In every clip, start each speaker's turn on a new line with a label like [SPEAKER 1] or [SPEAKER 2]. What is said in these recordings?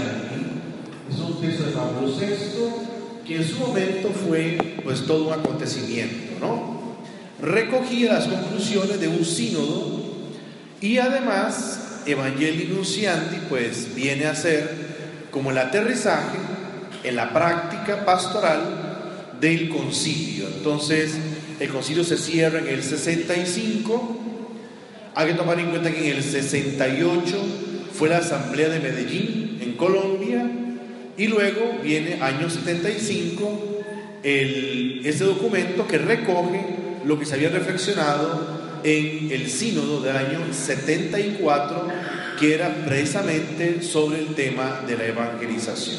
[SPEAKER 1] Es un texto de Pablo VI que en su momento fue pues todo un acontecimiento, ¿no? Recogía las conclusiones de un sínodo y además Evangelii Nunciandi pues viene a ser como el aterrizaje en la práctica pastoral del concilio. Entonces, el concilio se cierra en el 65. Hay que tomar en cuenta que en el 68 fue la Asamblea de Medellín, Colombia, y luego viene año 75 el, ese documento que recoge lo que se había reflexionado en el sínodo del año 74, que era precisamente sobre el tema de la evangelización.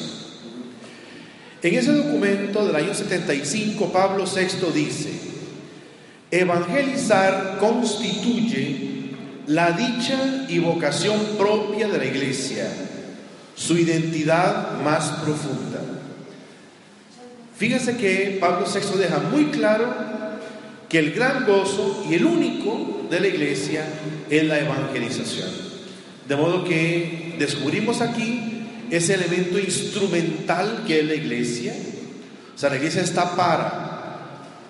[SPEAKER 1] En ese documento del año 75, Pablo VI dice, evangelizar constituye la dicha y vocación propia de la iglesia, su identidad más profunda. Fíjense que Pablo VI deja muy claro que el gran gozo y el único de la iglesia es la evangelización. De modo que descubrimos aquí ese elemento instrumental que es la iglesia. O sea, la iglesia está para.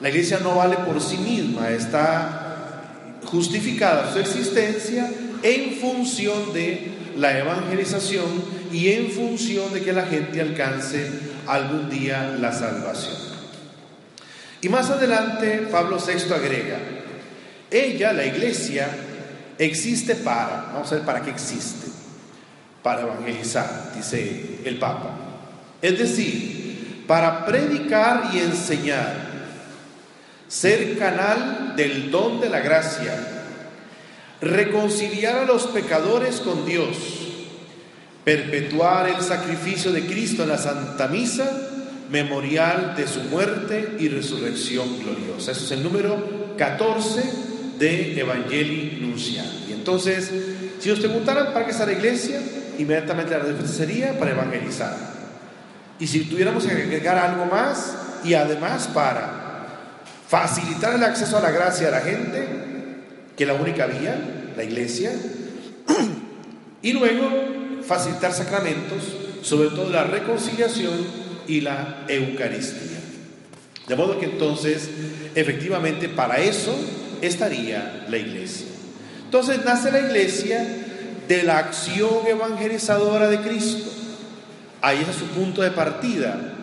[SPEAKER 1] La iglesia no vale por sí misma, está justificada su existencia en función de la evangelización y en función de que la gente alcance algún día la salvación. Y más adelante Pablo VI agrega, ella, la iglesia, existe para, vamos a ver para qué existe, para evangelizar, dice el Papa. Es decir, para predicar y enseñar, ser canal del don de la gracia, reconciliar a los pecadores con Dios, perpetuar el sacrificio de Cristo en la Santa Misa, memorial de su muerte y resurrección gloriosa. Eso es el número 14 de Evangelii Nunciandi. Y entonces, si nos preguntaran para qué está la iglesia, inmediatamente la respuesta sería para evangelizar. Y si tuviéramos que agregar algo más, y además para facilitar el acceso a la gracia a la gente, que es la única vía, la iglesia, y luego facilitar sacramentos, sobre todo la reconciliación y la Eucaristía. De modo que entonces, efectivamente, para eso estaría la iglesia. Entonces nace la iglesia de la acción evangelizadora de Cristo. Ahí es su punto de partida.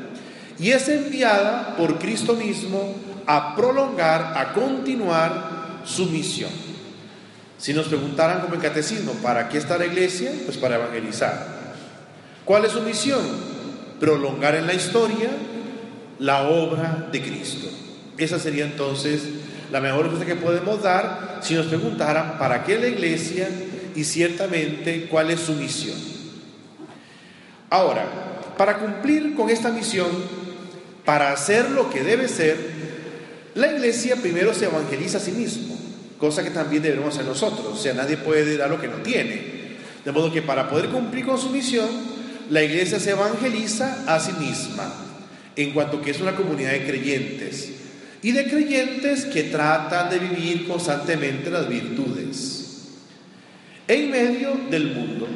[SPEAKER 1] Y es enviada por Cristo mismo a prolongar, a continuar su misión. Si nos preguntaran como el catecismo, ¿para qué está la iglesia? Pues para evangelizar. ¿Cuál es su misión? prolongar en la historia la obra de Cristo. Esa sería entonces la mejor respuesta que podemos dar si nos preguntaran para qué la iglesia y ciertamente cuál es su misión. Ahora, para cumplir con esta misión, para hacer lo que debe ser, la iglesia primero se evangeliza a sí mismo, cosa que también debemos hacer nosotros. O sea, nadie puede dar lo que no tiene. De modo que para poder cumplir con su misión, la iglesia se evangeliza a sí misma, en cuanto que es una comunidad de creyentes, y de creyentes que tratan de vivir constantemente las virtudes, en medio del mundo.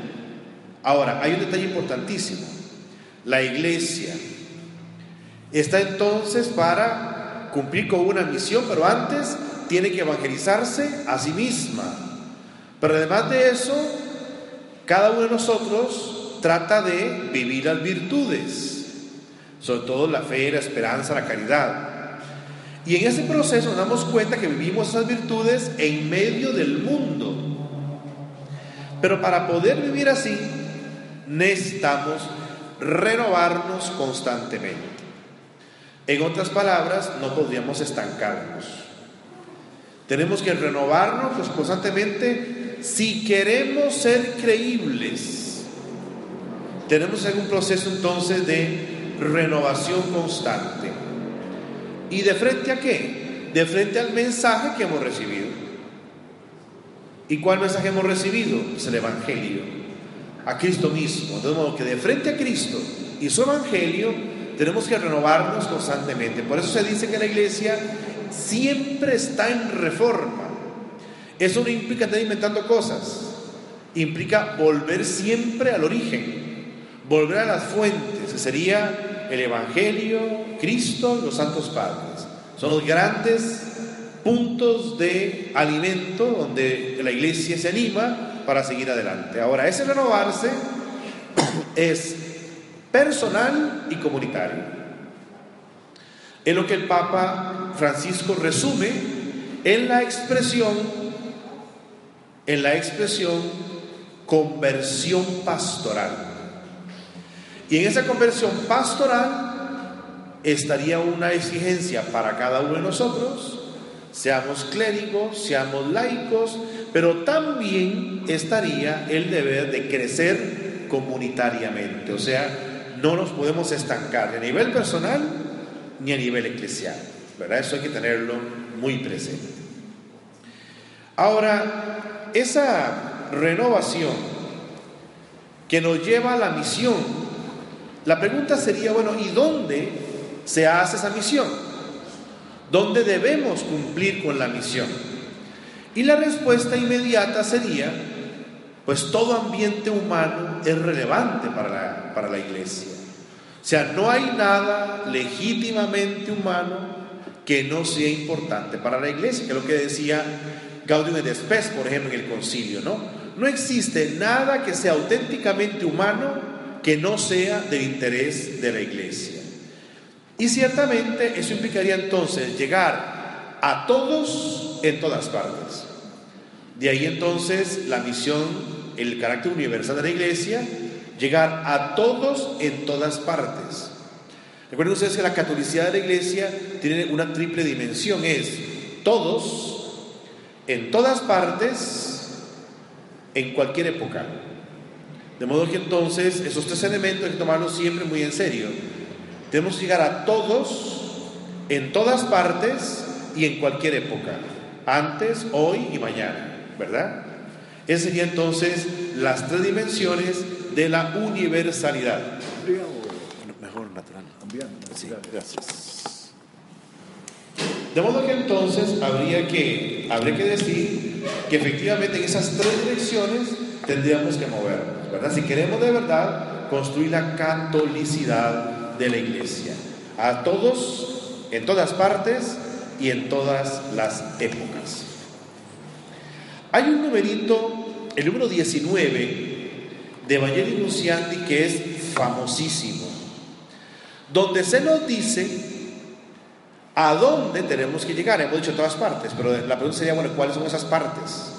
[SPEAKER 1] Ahora, hay un detalle importantísimo. La iglesia está entonces para cumplir con una misión, pero antes tiene que evangelizarse a sí misma. Pero además de eso, cada uno de nosotros trata de vivir las virtudes, sobre todo la fe, la esperanza, la caridad. Y en ese proceso nos damos cuenta que vivimos esas virtudes en medio del mundo. Pero para poder vivir así, necesitamos renovarnos constantemente. En otras palabras, no podríamos estancarnos. Tenemos que renovarnos pues, constantemente si queremos ser creíbles tenemos algún proceso entonces de renovación constante. ¿Y de frente a qué? De frente al mensaje que hemos recibido. ¿Y cuál mensaje hemos recibido? Es el Evangelio, a Cristo mismo. De modo que de frente a Cristo y su Evangelio tenemos que renovarnos constantemente. Por eso se dice que la iglesia siempre está en reforma. Eso no implica estar inventando cosas, implica volver siempre al origen volver a las fuentes, que sería el Evangelio, Cristo y los santos padres. Son los grandes puntos de alimento donde la iglesia se anima para seguir adelante. Ahora, ese renovarse es personal y comunitario. Es lo que el Papa Francisco resume en la expresión, en la expresión conversión pastoral. Y en esa conversión pastoral estaría una exigencia para cada uno de nosotros, seamos clérigos, seamos laicos, pero también estaría el deber de crecer comunitariamente, o sea, no nos podemos estancar a nivel personal ni a nivel eclesial. ¿verdad? Eso hay que tenerlo muy presente. Ahora, esa renovación que nos lleva a la misión, la pregunta sería, bueno, ¿y dónde se hace esa misión? ¿Dónde debemos cumplir con la misión? Y la respuesta inmediata sería, pues todo ambiente humano es relevante para para la iglesia. O sea, no hay nada legítimamente humano que no sea importante para la iglesia, que es lo que decía Gaudium et Spes, por ejemplo, en el concilio, ¿no? No existe nada que sea auténticamente humano que no sea del interés de la iglesia. Y ciertamente eso implicaría entonces llegar a todos en todas partes. De ahí entonces la misión, el carácter universal de la iglesia, llegar a todos en todas partes. Recuerden ustedes que la catolicidad de la iglesia tiene una triple dimensión, es todos, en todas partes, en cualquier época. De modo que entonces esos tres elementos hay que tomarlos siempre muy en serio. Tenemos que llegar a todos, en todas partes y en cualquier época, antes, hoy y mañana, ¿verdad? Esas serían entonces las tres dimensiones de la universalidad. Mejor natural. Sí, gracias. De modo que entonces habría que, habría que decir que efectivamente en esas tres direcciones tendríamos que movernos, ¿verdad? Si queremos de verdad construir la catolicidad de la iglesia, a todos, en todas partes y en todas las épocas. Hay un numerito, el número 19 de Evangelio Nunciandi, que es famosísimo, donde se nos dice a dónde tenemos que llegar. Hemos dicho todas partes, pero la pregunta sería, bueno, ¿cuáles son esas partes?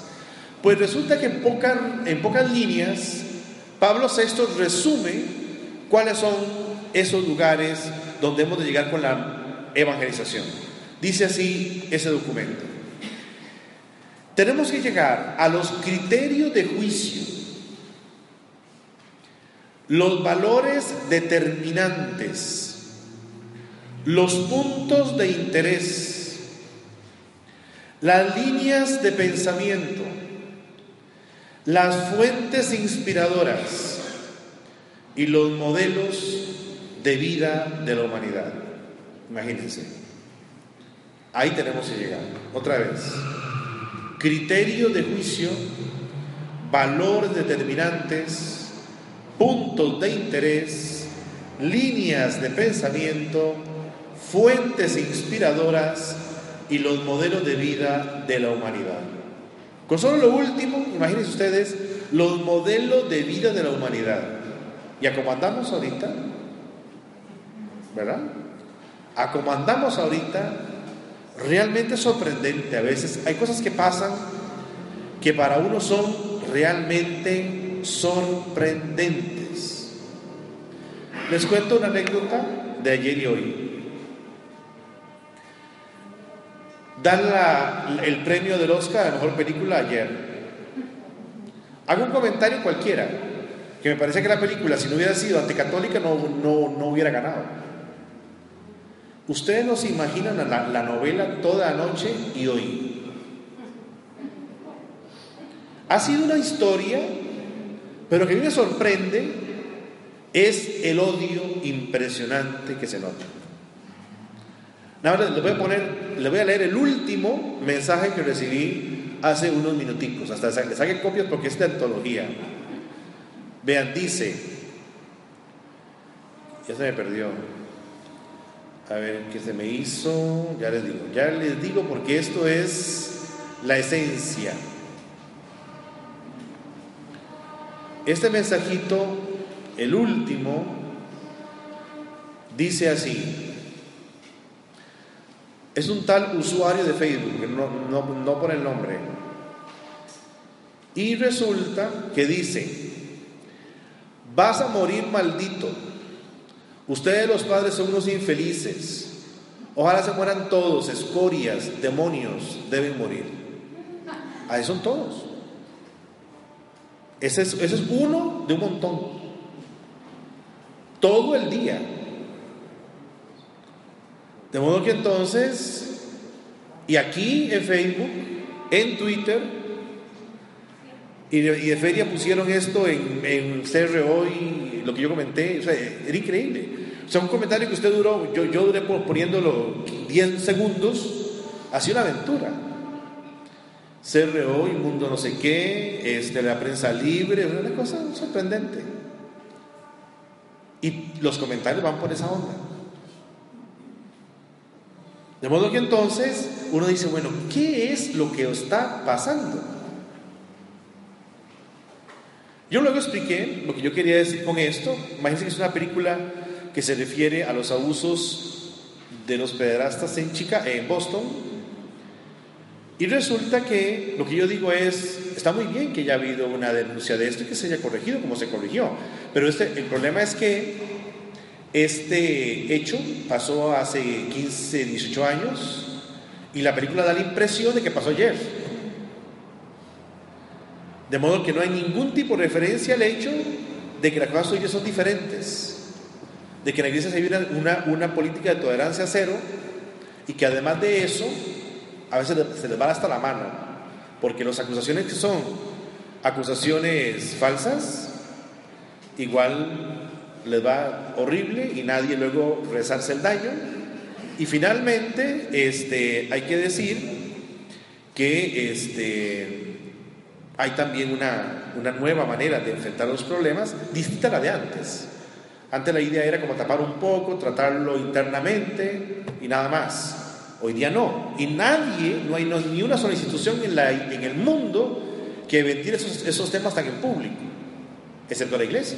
[SPEAKER 1] Pues resulta que en, en pocas líneas, Pablo VI resume cuáles son esos lugares donde hemos de llegar con la evangelización. Dice así ese documento. Tenemos que llegar a los criterios de juicio, los valores determinantes, los puntos de interés, las líneas de pensamiento, las fuentes inspiradoras y los modelos de vida de la humanidad. Imagínense. Ahí tenemos que llegar. Otra vez criterio de juicio, valores determinantes, puntos de interés, líneas de pensamiento, fuentes inspiradoras y los modelos de vida de la humanidad. Con solo lo último, imagínense ustedes, los modelos de vida de la humanidad. ¿Y a cómo andamos ahorita? ¿Verdad? A cómo andamos ahorita, realmente sorprendente a veces. Hay cosas que pasan que para uno son realmente sorprendentes. Les cuento una anécdota de ayer y hoy. Dan el premio del Oscar a la mejor película ayer. Hago un comentario cualquiera, que me parece que la película, si no hubiera sido anticatólica, no, no, no hubiera ganado. Ustedes no se imaginan la, la novela toda la noche y hoy. Ha sido una historia, pero que a mí me sorprende es el odio impresionante que se nota. Nada les voy a poner, les voy a leer el último mensaje que recibí hace unos minuticos, hasta les saqué copias porque es de antología. Vean, dice, Ya se me perdió. A ver, ¿qué se me hizo? Ya les digo, ya les digo porque esto es la esencia. Este mensajito, el último, dice así. Es un tal usuario de Facebook, no, por el nombre. Y resulta que dice, vas a morir maldito. Ustedes los padres son unos infelices. Ojalá se mueran todos, escorias, demonios, deben morir. Ahí son todos. Ese es, uno de un montón. Todo el día. De modo que entonces, y aquí en Facebook, en Twitter, y de, feria pusieron esto en, en CRO y lo que yo comenté, o sea, era increíble. O sea, un comentario que usted duró, yo, yo duré poniéndolo 10 segundos, hacía una aventura. CRO, mundo no sé qué, este, la prensa libre, una cosa sorprendente. Y los comentarios van por esa onda. De modo que entonces uno dice, bueno, ¿qué es lo que está pasando? Yo luego expliqué lo que yo quería decir con esto. Imagínense que es una película que se refiere a los abusos de los pederastas en Chica, en Boston. Y resulta que lo que yo digo es, está muy bien que haya habido una denuncia de esto y que se haya corregido como se corrigió. Pero este, el problema es que este hecho pasó hace 15, 18 años y la película da la impresión de que pasó ayer. De modo que no hay ningún tipo de referencia al hecho de que las cosas hoy son diferentes, de que en la iglesia se vive una, una política de tolerancia cero y que además de eso, a veces se les va hasta la mano, porque las acusaciones que son acusaciones falsas, igual les va horrible y nadie luego rezarse el daño. Y finalmente, este, hay que decir que este, hay también una, una nueva manera de enfrentar los problemas, distinta a la de antes. Antes la idea era como tapar un poco, tratarlo internamente y nada más. Hoy día no. Y nadie, no hay ni una sola institución en, la, en el mundo que ventile esos, esos temas tan en público, excepto la iglesia.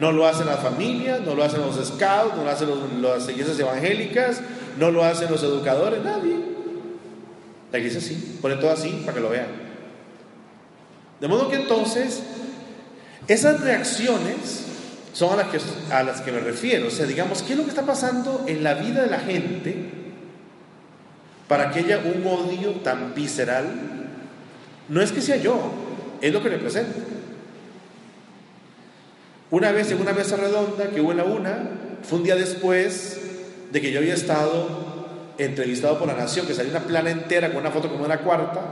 [SPEAKER 1] No lo hacen las familias, no lo hacen los scouts, no lo hacen las iglesias evangélicas, no lo hacen los educadores, nadie. La iglesia sí, pone todo así para que lo vean. De modo que entonces, esas reacciones son a las, que, a las que me refiero. O sea, digamos, ¿qué es lo que está pasando en la vida de la gente para que haya un odio tan visceral? No es que sea yo, es lo que representa. Una vez en una mesa redonda que hubo en la una, fue un día después de que yo había estado entrevistado por la Nación, que salió una plana entera con una foto como una cuarta,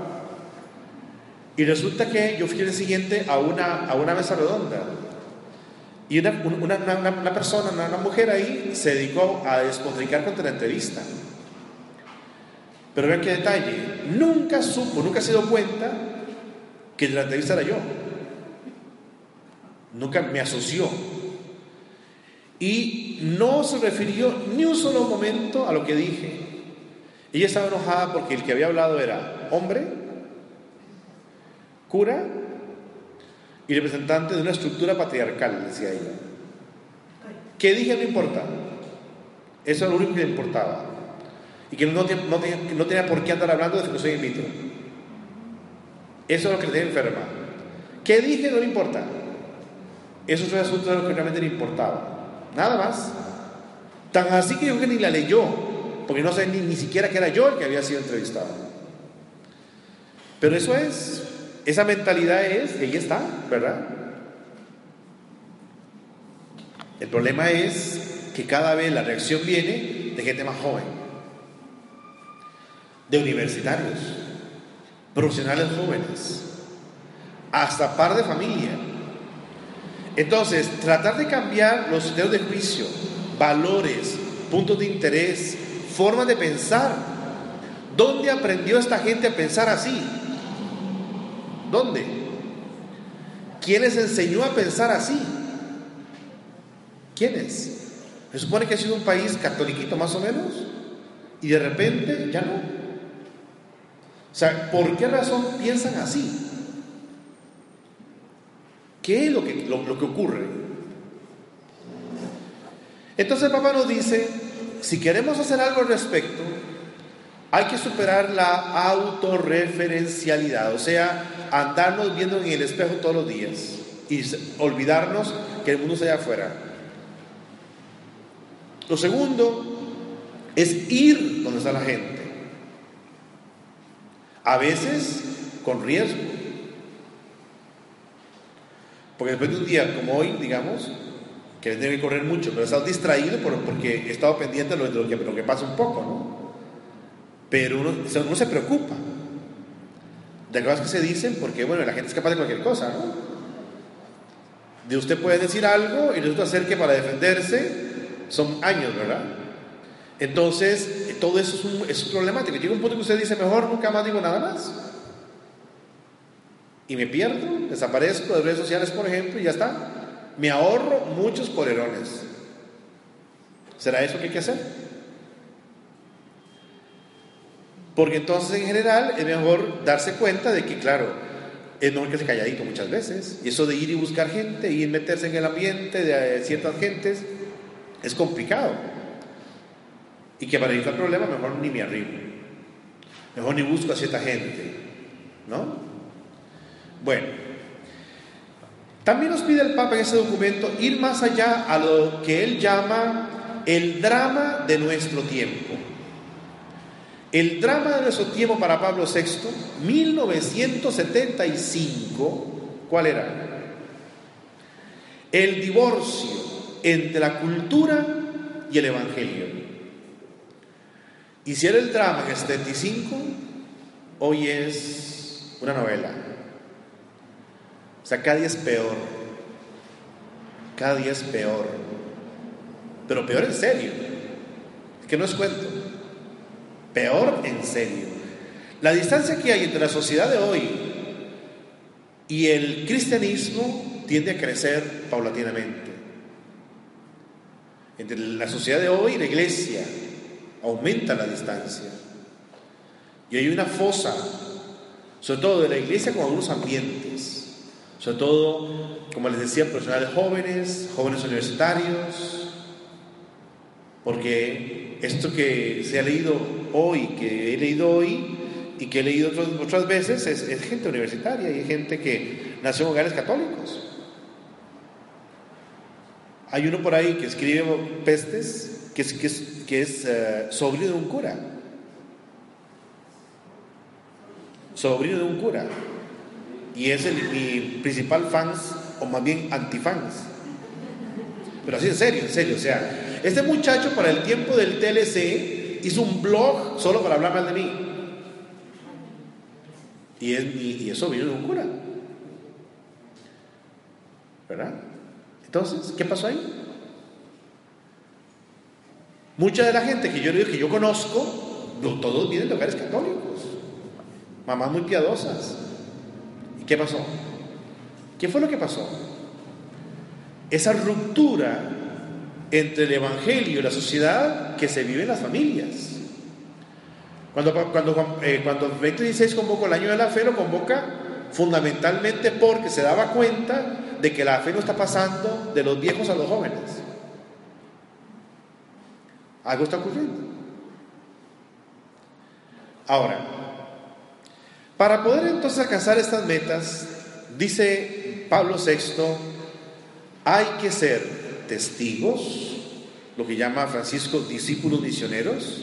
[SPEAKER 1] y resulta que yo fui el siguiente a una, a una mesa redonda. Y una, una, persona, una, mujer ahí, se dedicó a despotricar contra la entrevista. Pero vean qué detalle, nunca supo, nunca se dio cuenta que la entrevista era yo. Nunca me asoció. Y no se refirió ni un solo momento a lo que dije. Ella estaba enojada porque el que había hablado era hombre, cura y representante de una estructura patriarcal, decía ella. ¿Qué dije no importa? Eso es lo único que le importaba. Y que no, no, no tenía por qué andar hablando de soy in vitro. Eso es lo que le tenía enferma. ¿Qué dije? No le importa. Eso es un asunto de lo que realmente le importaba. Nada más. Tan así que yo que ni la leyó, porque no sé ni, ni siquiera que era yo el que había sido entrevistado. Pero eso es esa mentalidad es, ahí está, ¿verdad? El problema es que cada vez la reacción viene de gente más joven, de universitarios, profesionales jóvenes, hasta par de familia. Entonces, tratar de cambiar los sistemas de juicio, valores, puntos de interés, formas de pensar. ¿Dónde aprendió esta gente a pensar así? ¿Dónde? ¿Quién les enseñó a pensar así? ¿Quiénes? Se supone que ha sido un país catoliquito más o menos y de repente ya no. O sea, ¿por qué razón piensan así? ¿Qué es lo que, lo, que ocurre? Entonces el Papa nos dice, si queremos hacer algo al respecto, hay que superar la autorreferencialidad, o sea, andarnos viendo en el espejo todos los días y olvidarnos que el mundo está allá afuera. Lo segundo es ir donde está la gente. A veces con riesgo. Porque después de un día como hoy, digamos, que debe que correr mucho, pero he estado distraído porque he estado pendiente de lo, que, pasa un poco, ¿no? Pero uno, uno se preocupa de cosas que se dicen porque, bueno, la gente es capaz de cualquier cosa, ¿no? De usted puede decir algo y resulta ser que para defenderse son años, ¿verdad? Entonces, todo eso es, un, es problemático. Llega un punto que usted dice, mejor nunca más digo nada más. Y me pierdo, desaparezco de redes sociales, por ejemplo, y ya está. Me ahorro muchos polerones. ¿Será eso que hay que hacer? Porque entonces en general es mejor darse cuenta de que, claro, es mejor que se calladito muchas veces. Y eso de ir y buscar gente, y meterse en el ambiente de ciertas gentes, es complicado. Y que para evitar problemas mejor ni me arribo. Mejor ni busco a cierta gente. ¿No? Bueno. También nos pide el Papa en ese documento ir más allá a lo que él llama el drama de nuestro tiempo. El drama de nuestro tiempo para Pablo VI, 1975, ¿cuál era? El divorcio entre la cultura y el Evangelio. Y si era el drama en el 75, hoy es una novela. O sea, cada día es peor. Cada día es peor. Pero peor en serio. que no es cuento. Peor en serio. La distancia que hay entre la sociedad de hoy y el cristianismo tiende a crecer paulatinamente entre la sociedad de hoy y la iglesia. Aumenta la distancia. Y hay una fosa, sobre todo de la iglesia con algunos ambientes, sobre todo, como les decía, personales jóvenes, jóvenes universitarios, porque esto que se ha leído hoy, que he leído hoy y que he leído otras, veces, es, es gente universitaria y gente que nació en hogares católicos. Hay uno por ahí que escribe pestes, que es, eh, sobrino de un cura. Sobrino de un cura. Y es mi principal fans, o más bien antifans. Pero así en serio, en serio. O sea, este muchacho para el tiempo del TLC hizo un blog solo para hablar mal de mí. Y es, y, y es sobrino de un cura. ¿Verdad? Entonces, ¿qué pasó ahí? Mucha de la gente que yo que yo conozco, todos vienen de hogares católicos, mamás muy piadosas. ¿Y qué pasó? ¿Qué fue lo que pasó? Esa ruptura entre el Evangelio y la sociedad que se vive en las familias. Cuando, cuando, eh, cuando 2016 convocó el año de la fe, lo convoca fundamentalmente porque se daba cuenta de que la fe no está pasando de los viejos a los jóvenes. Algo está ocurriendo. Ahora, para poder entonces alcanzar estas metas, dice Pablo VI, hay que ser testigos, lo que llama Francisco discípulos misioneros,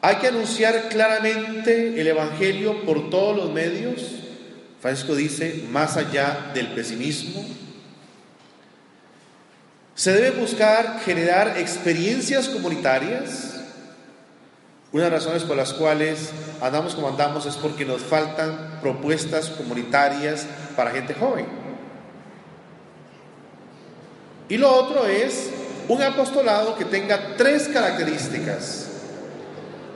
[SPEAKER 1] hay que anunciar claramente el Evangelio por todos los medios, Francisco dice, más allá del pesimismo, se debe buscar generar experiencias comunitarias. Una de las razones por las cuales andamos como andamos es porque nos faltan propuestas comunitarias para gente joven. Y lo otro es un apostolado que tenga tres características.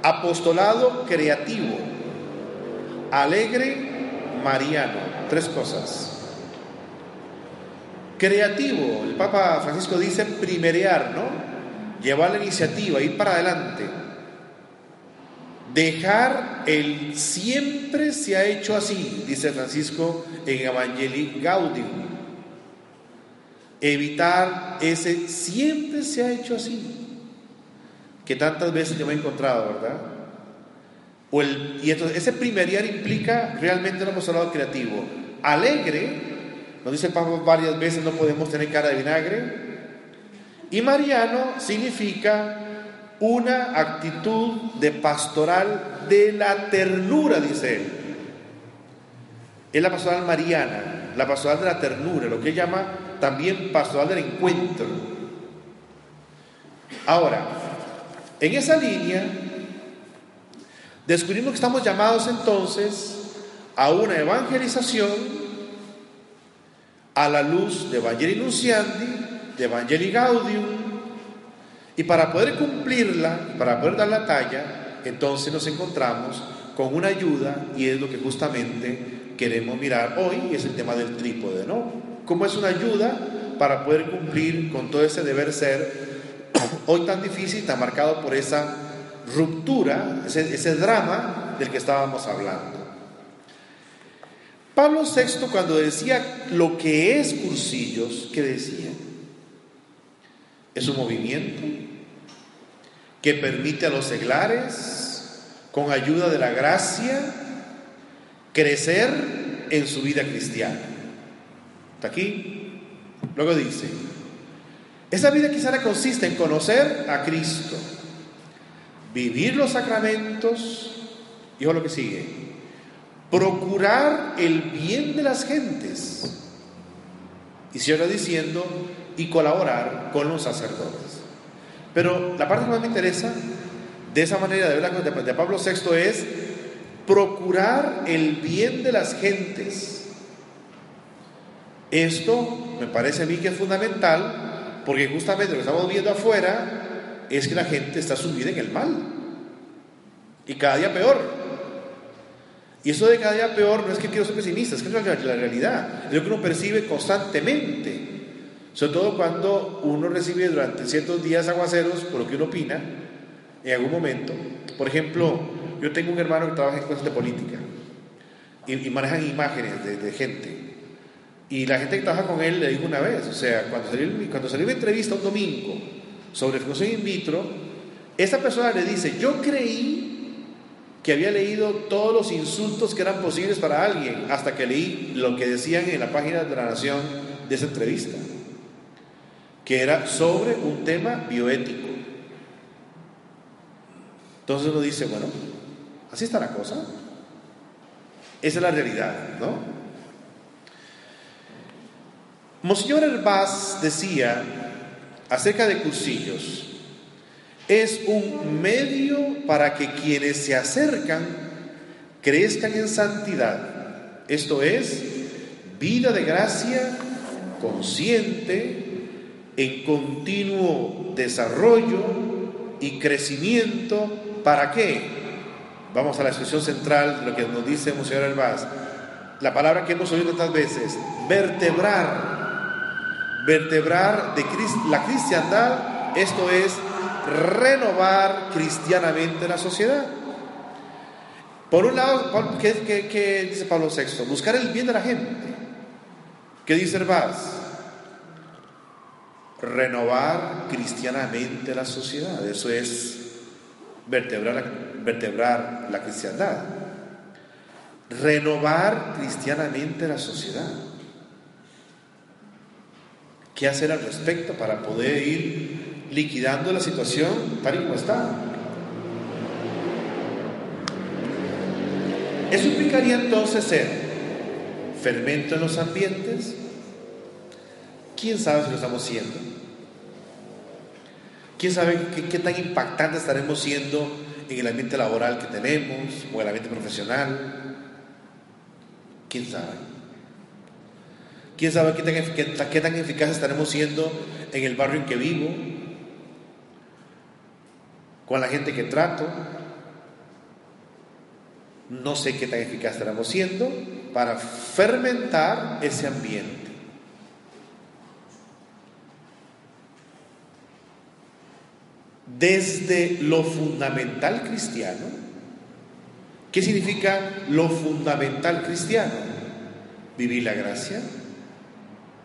[SPEAKER 1] Apostolado creativo, alegre mariano. Tres cosas. Creativo. El Papa Francisco dice primerear, ¿no? Llevar la iniciativa, ir para adelante. Dejar el siempre se ha hecho así, dice Francisco en Evangelii Gaudium. Evitar ese siempre se ha hecho así, que tantas veces yo me he encontrado, ¿verdad? O el, y entonces ese primerear implica realmente un apostolado creativo, alegre, nos dice Pablo varias veces no podemos tener cara de vinagre, y mariano significa una actitud de pastoral de la ternura, dice él. Es la pastoral mariana, la pastoral de la ternura, lo que él llama también pastoral del encuentro. Ahora, en esa línea, descubrimos que estamos llamados entonces a una evangelización a la luz de Evangelii Nunciandi, de Evangelii Gaudium, y para poder cumplirla, para poder dar la talla, entonces nos encontramos con una ayuda y es lo que justamente queremos mirar hoy, es el tema del trípode, ¿no? ¿Cómo es una ayuda para poder cumplir con todo ese deber ser hoy tan difícil, tan marcado por esa ruptura, ese, ese drama del que estábamos hablando? Pablo VI cuando decía lo que es cursillos, ¿qué decía? Es un movimiento que permite a los seglares, con ayuda de la gracia, crecer en su vida cristiana. ¿Está aquí? Luego dice, esa vida cristiana consiste en conocer a Cristo, vivir los sacramentos, y lo que sigue, procurar el bien de las gentes, y cierra diciendo, y colaborar con los sacerdotes. Pero la parte que más me interesa de esa manera de ver de Pablo VI es procurar el bien de las gentes. Esto me parece a mí que es fundamental porque justamente lo que estamos viendo afuera es que la gente está sumida en el mal y cada día peor. Y eso de cada día peor no es que quiero ser pesimista, es que es la, realidad, es lo que uno percibe constantemente. Sobre todo cuando uno recibe durante ciertos días aguaceros, por lo que uno opina, en algún momento. Por ejemplo, yo tengo un hermano que trabaja en cosas de política y, manejan imágenes de, gente. Y la gente que trabaja con él le dijo una vez, o sea, cuando salió, cuando una entrevista un domingo sobre fecundación in vitro, esta persona le dice, yo creí que había leído todos los insultos que eran posibles para alguien, hasta que leí lo que decían en la página de la Nación de esa entrevista que era sobre un tema bioético. Entonces uno dice, bueno, así está la cosa. Esa es la realidad, ¿no? Monseñor Herbaz decía acerca de cursillos, es un medio para que quienes se acercan crezcan en santidad, esto es, vida de gracia consciente, en continuo desarrollo y crecimiento. ¿Para qué? Vamos a la expresión central de lo que nos dice Monseñor Elvaz. La palabra que hemos oído tantas veces, vertebrar. Vertebrar de la cristiandad, esto es renovar cristianamente la sociedad. Por un lado, ¿qué, dice Pablo VI? Buscar el bien de la gente. ¿Qué dice Hervás? renovar cristianamente la sociedad. Eso es vertebrar, vertebrar la cristiandad. Renovar cristianamente la sociedad. ¿Qué hacer al respecto para poder ir liquidando la situación tal y como está? Eso implicaría entonces ser fermento en los ambientes, ¿Quién sabe si lo estamos siendo? ¿Quién sabe qué, tan impactante estaremos siendo en el ambiente laboral que tenemos o el ambiente profesional? ¿Quién sabe? ¿Quién sabe qué tan, qué tan eficaz estaremos siendo en el barrio en que vivo? con la gente que trato. No sé qué tan eficaz estamos siendo para fermentar ese ambiente. desde lo fundamental cristiano. ¿Qué significa lo fundamental cristiano? Vivir la gracia.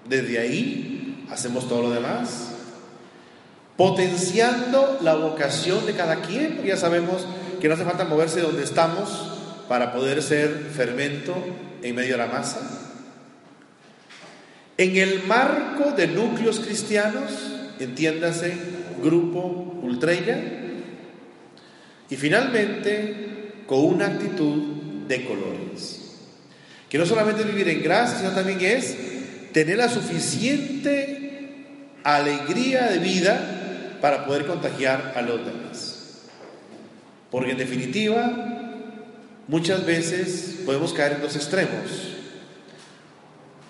[SPEAKER 1] Desde ahí hacemos todo lo demás. Potenciando la vocación de cada quien. Ya sabemos que no hace falta moverse de donde estamos para poder ser fermento en medio de la masa. En el marco de núcleos cristianos, entiéndase, grupo ultrella, y finalmente con una actitud de colores. Que no solamente vivir en gracia, sino también es tener la suficiente alegría de vida para poder contagiar a los demás. Porque en definitiva, muchas veces podemos caer en dos extremos.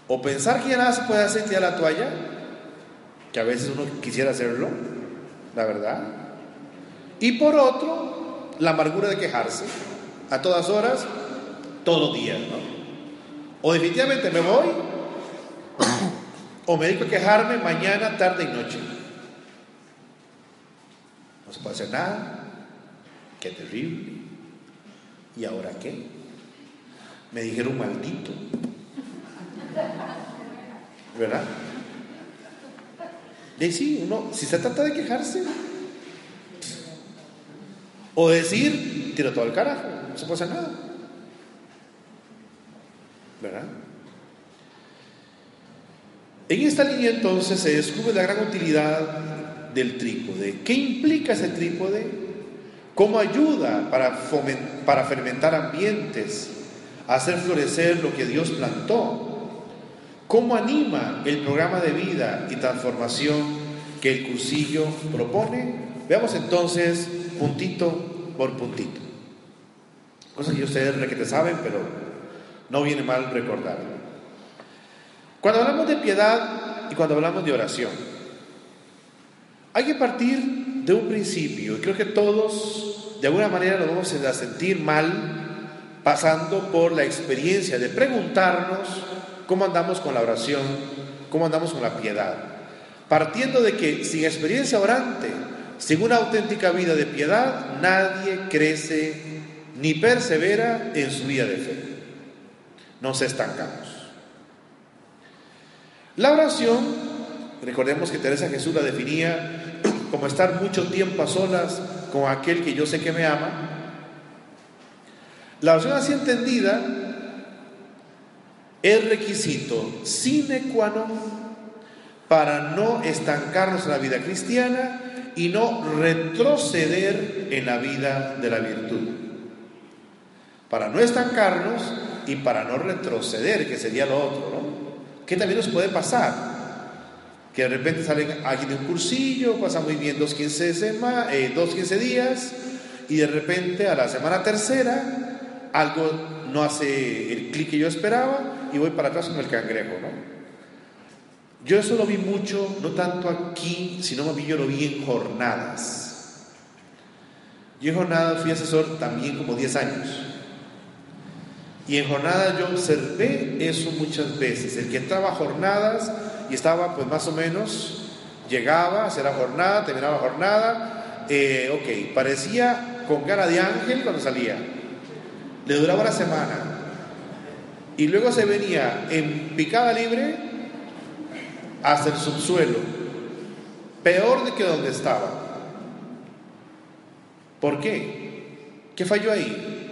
[SPEAKER 1] O pensar que ya nada se puede hacer, tirar la toalla, que a veces uno quisiera hacerlo, la verdad. Y por otro, la amargura de quejarse a todas horas, todos los días, ¿no? O definitivamente me voy, o me dedico a quejarme mañana, tarde y noche. No hacer nada. Qué terrible. ¿Y ahora qué? Me dijeron maldito. ¿Verdad? Y sí, uno, si se trata de quejarse, o decir, tiro todo el carajo, no se hacer nada. ¿Verdad? En esta línea entonces se descubre la gran utilidad del trípode. ¿Qué implica ese trípode? ¿Cómo ayuda para, fermentar ambientes, hacer florecer lo que Dios plantó? ¿Cómo anima el programa de vida y transformación que el cursillo propone? Veamos entonces puntito por puntito. Cosas que ustedes te saben, pero no viene mal recordarlo. Cuando hablamos de piedad y cuando hablamos de oración, hay que partir de un principio, y creo que todos de alguna manera nos vamos a sentir mal pasando por la experiencia de preguntarnos ¿Cómo andamos con la oración? ¿Cómo andamos con la piedad? Partiendo de que sin experiencia orante, sin una auténtica vida de piedad, nadie crece ni persevera en su vida de fe. Nos estancamos. La oración, recordemos que Teresa Jesús la definía como estar mucho tiempo a solas con aquel que yo sé que me ama. La oración así entendida es requisito sine qua non para no estancarnos en la vida cristiana y no retroceder en la vida de la virtud. Para no estancarnos y para no retroceder, que sería lo otro, ¿no? Que también nos puede pasar. Que de repente salen aquí de un cursillo, pasa muy bien dos 15, eh, dos 15 días y de repente a la semana tercera algo no hace el clic que yo esperaba y voy para atrás con el cangrejo. Yo eso lo vi mucho, no tanto aquí, sino más bien yo lo vi en jornadas. Yo en jornadas fui asesor también como 10 años. Y en jornadas yo observé eso muchas veces. El que entraba a jornadas y estaba pues más o menos, llegaba, hacía la jornada, terminaba la jornada, eh, ok, parecía con cara de ángel cuando salía le duraba la semana y luego se venía en picada libre hasta el subsuelo, peor de que donde estaba. ¿Por qué? ¿Qué falló ahí?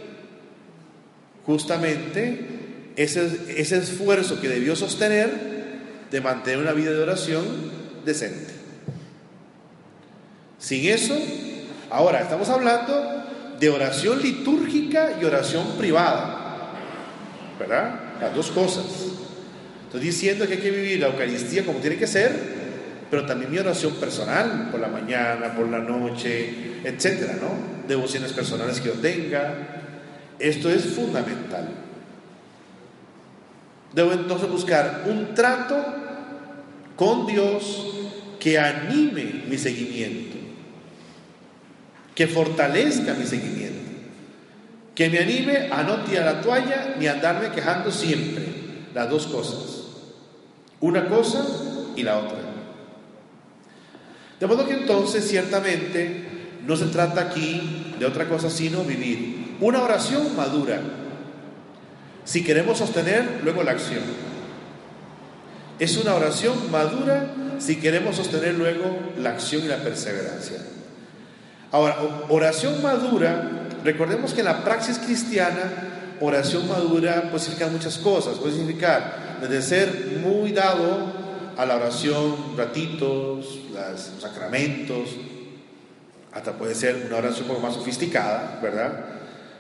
[SPEAKER 1] Justamente ese, ese esfuerzo que debió sostener de mantener una vida de oración decente. Sin eso, ahora estamos hablando de oración litúrgica y oración privada. ¿Verdad? Las dos cosas. Estoy diciendo que hay que vivir la Eucaristía como tiene que ser, pero también mi oración personal, por la mañana, por la noche, etcétera, ¿no? Devociones personales que yo tenga. Esto es fundamental. Debo entonces buscar un trato con Dios que anime mi seguimiento que fortalezca mi seguimiento, que me anime a no tirar la toalla ni a andarme quejando siempre, las dos cosas, una cosa y la otra. De modo que entonces ciertamente no se trata aquí de otra cosa sino vivir una oración madura. Si queremos sostener, luego la acción. Es una oración madura si queremos sostener luego la acción y la perseverancia. Ahora, oración madura, recordemos que en la praxis cristiana, oración madura puede significar muchas cosas. Puede significar desde ser muy dado a la oración, ratitos, los sacramentos, hasta puede ser una oración un poco más sofisticada, ¿verdad?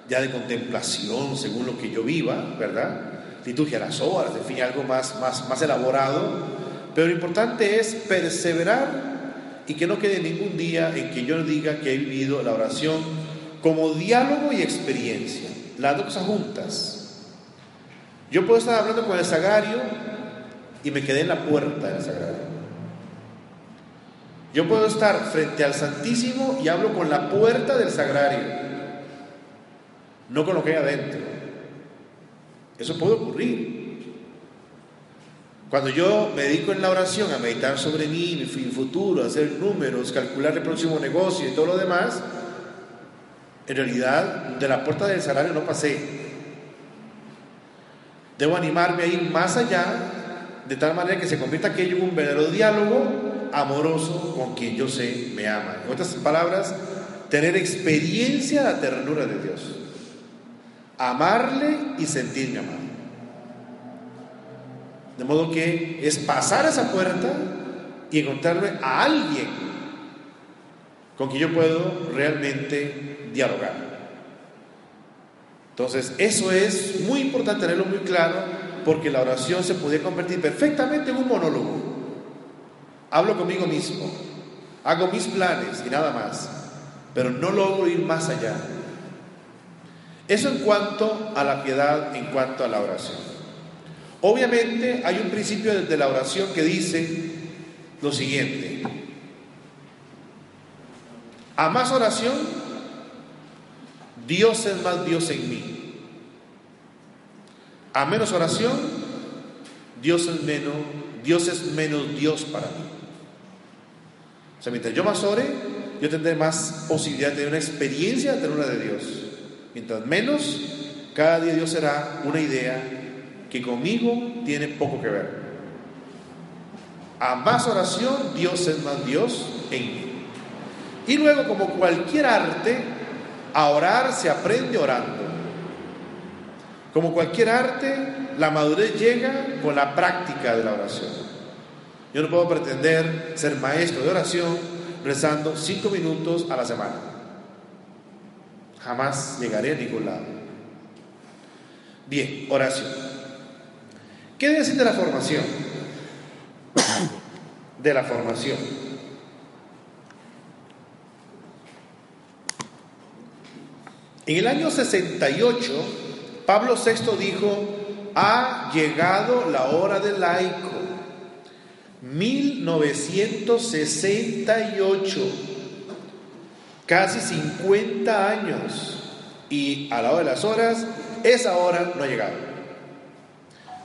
[SPEAKER 1] Ya de contemplación, según lo que yo viva, ¿verdad? Liturgia las horas, en fin, algo más, más, más elaborado. Pero lo importante es perseverar y que no quede ningún día en que yo diga que he vivido la oración como diálogo y experiencia, las dos cosas juntas. Yo puedo estar hablando con el sagrario y me quedé en la puerta del sagrario. Yo puedo estar frente al Santísimo y hablo con la puerta del sagrario, no con lo que hay adentro. Eso puede ocurrir. Cuando yo me dedico en la oración a meditar sobre mí, mi futuro, hacer números, calcular el próximo negocio y todo lo demás, en realidad de la puerta del sagrario no pasé. Debo animarme a ir más allá, de tal manera que se convierta aquello en un verdadero diálogo amoroso con quien yo sé me ama. En otras palabras, tener experiencia de la ternura de Dios. Amarle y sentirme amado. De modo que es pasar esa puerta y encontrarme a alguien con quien yo puedo realmente dialogar. Entonces, eso es muy importante tenerlo muy claro porque la oración se puede convertir perfectamente en un monólogo. Hablo conmigo mismo, hago mis planes y nada más, pero no logro ir más allá. Eso en cuanto a la piedad, en cuanto a la oración. Obviamente hay un principio de la oración que dice lo siguiente. A más oración, Dios es más Dios en mí. A menos oración, Dios es menos, Dios es menos Dios para mí. O sea, mientras yo más ore, yo tendré más posibilidad de tener una experiencia de una de Dios. Mientras menos, cada día Dios será una idea que conmigo tiene poco que ver. A más oración, Dios es más Dios en mí. Y luego, como cualquier arte, a orar se aprende orando. Como cualquier arte, la madurez llega con la práctica de la oración. Yo no puedo pretender ser maestro de oración rezando cinco minutos a la semana. Jamás llegaré a ningún lado. Bien, oración. ¿Qué decir de la formación? de la formación. En el año 68, Pablo VI dijo, ha llegado la hora del laico 1968, casi 50 años, y a la hora de las horas, esa hora no ha llegado.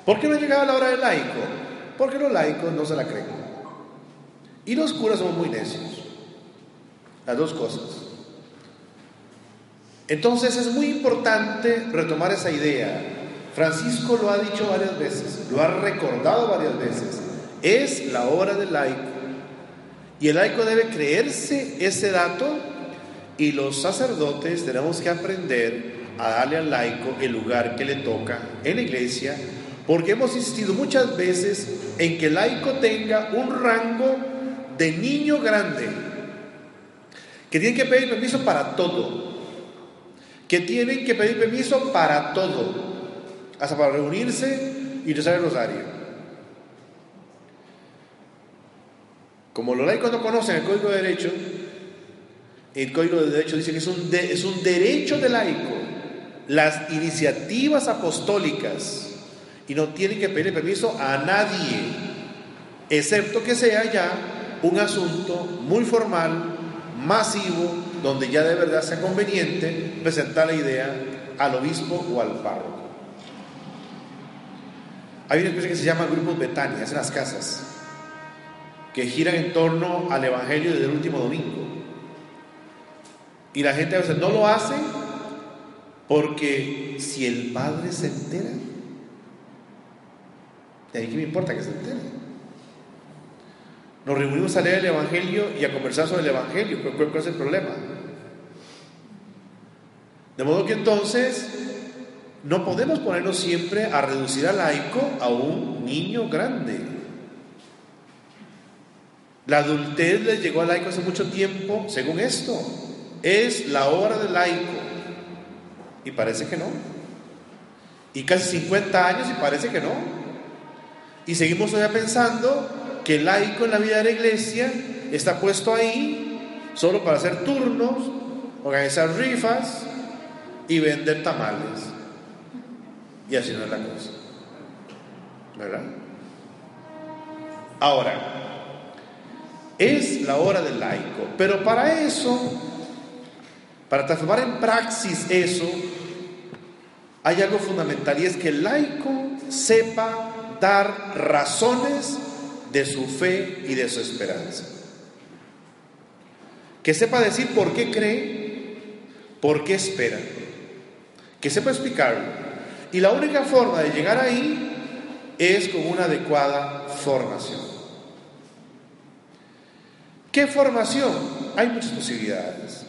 [SPEAKER 1] ¿Por qué no ha llegado la hora del laico? Porque los laicos no se la creen. Y los curas son muy necios. Las dos cosas. Entonces es muy importante retomar esa idea. Francisco lo ha dicho varias veces, lo ha recordado varias veces. Es la hora del laico. Y el laico debe creerse ese dato y los sacerdotes tenemos que aprender a darle al laico el lugar que le toca en la iglesia, porque hemos insistido muchas veces en que el laico tenga un rango de niño grande, que tiene que pedir permiso para todo, que tienen que pedir permiso para todo, hasta para reunirse y rezar el rosario. Como los laicos no conocen el Código de Derecho, el Código de Derecho dice que es un, es un derecho de laico las iniciativas apostólicas y no tienen que pedir permiso a nadie, excepto que sea ya un asunto muy formal, masivo, donde ya de verdad sea conveniente presentar la idea al obispo o al párroco. Hay una cosa que se llama grupos Betania, es en las casas que giran en torno al Evangelio del último domingo. Y la gente a veces no lo hace porque si el padre se entera, ¿de ahí qué me importa que se entere? Nos reunimos a leer el Evangelio y a conversar sobre el Evangelio. ¿Cuál, es el problema? De modo que entonces no podemos ponernos siempre a reducir al laico a un niño grande. La adultez les llegó al laico hace mucho tiempo, según esto. Es la hora del laico. Y parece que no. Y casi 50 años y parece que no. Y seguimos todavía pensando que el laico en la vida de la iglesia está puesto ahí solo para hacer turnos, organizar rifas y vender tamales. Y así no es la cosa. ¿Verdad? Ahora, es la hora del laico, pero para eso, para transformar en praxis eso, hay algo fundamental y es que el laico sepa dar razones de su fe y de su esperanza. Que sepa decir por qué cree, por qué espera. Que sepa explicarlo. Y la única forma de llegar ahí es con una adecuada formación. ¿Qué formación? Hay muchas posibilidades.